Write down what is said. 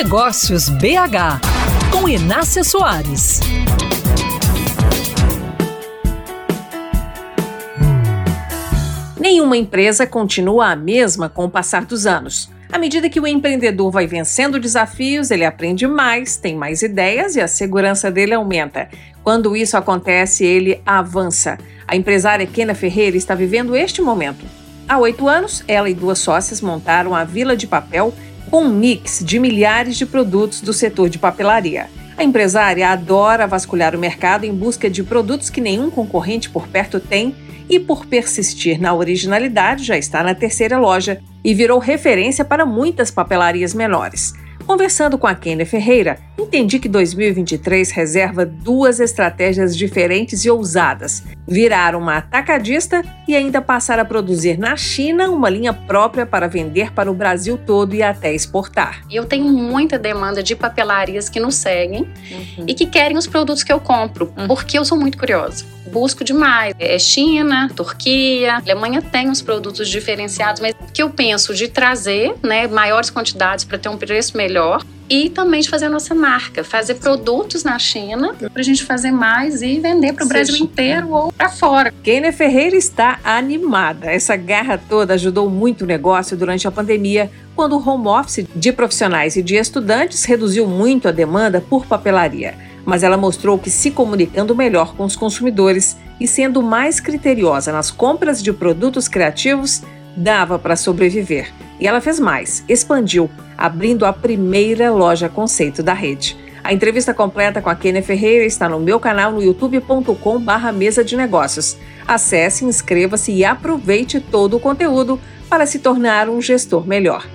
Negócios BH, com Inácia Soares. Nenhuma empresa continua a mesma com o passar dos anos. À medida que o empreendedor vai vencendo desafios, ele aprende mais, tem mais ideias e a segurança dele aumenta. Quando isso acontece, ele avança. A empresária Kena Ferreira está vivendo este momento. Há oito anos, ela e duas sócias montaram a Vila de Papel com um mix de milhares de produtos do setor de papelaria. A empresária adora vasculhar o mercado em busca de produtos que nenhum concorrente por perto tem e, por persistir na originalidade, já está na terceira loja e virou referência para muitas papelarias menores. Conversando com a Kênia Ferreira, entendi que 2023 reserva duas estratégias diferentes e ousadas: virar uma atacadista e ainda passar a produzir na China uma linha própria para vender para o Brasil todo e até exportar. Eu tenho muita demanda de papelarias que nos seguem uhum. e que querem os produtos que eu compro, uhum. porque eu sou muito curiosa busco demais. É China, Turquia, Alemanha tem uns produtos diferenciados, mas que eu penso de trazer, né, maiores quantidades para ter um preço melhor e também de fazer a nossa marca, fazer produtos na China para a gente fazer mais e vender para o Brasil inteiro ou para fora. Kênia Ferreira está animada. Essa garra toda ajudou muito o negócio durante a pandemia, quando o home office de profissionais e de estudantes reduziu muito a demanda por papelaria mas ela mostrou que se comunicando melhor com os consumidores e sendo mais criteriosa nas compras de produtos criativos, dava para sobreviver. E ela fez mais, expandiu, abrindo a primeira loja conceito da rede. A entrevista completa com a Kênia Ferreira está no meu canal no youtube.com/barra mesa de negócios. Acesse, inscreva-se e aproveite todo o conteúdo para se tornar um gestor melhor.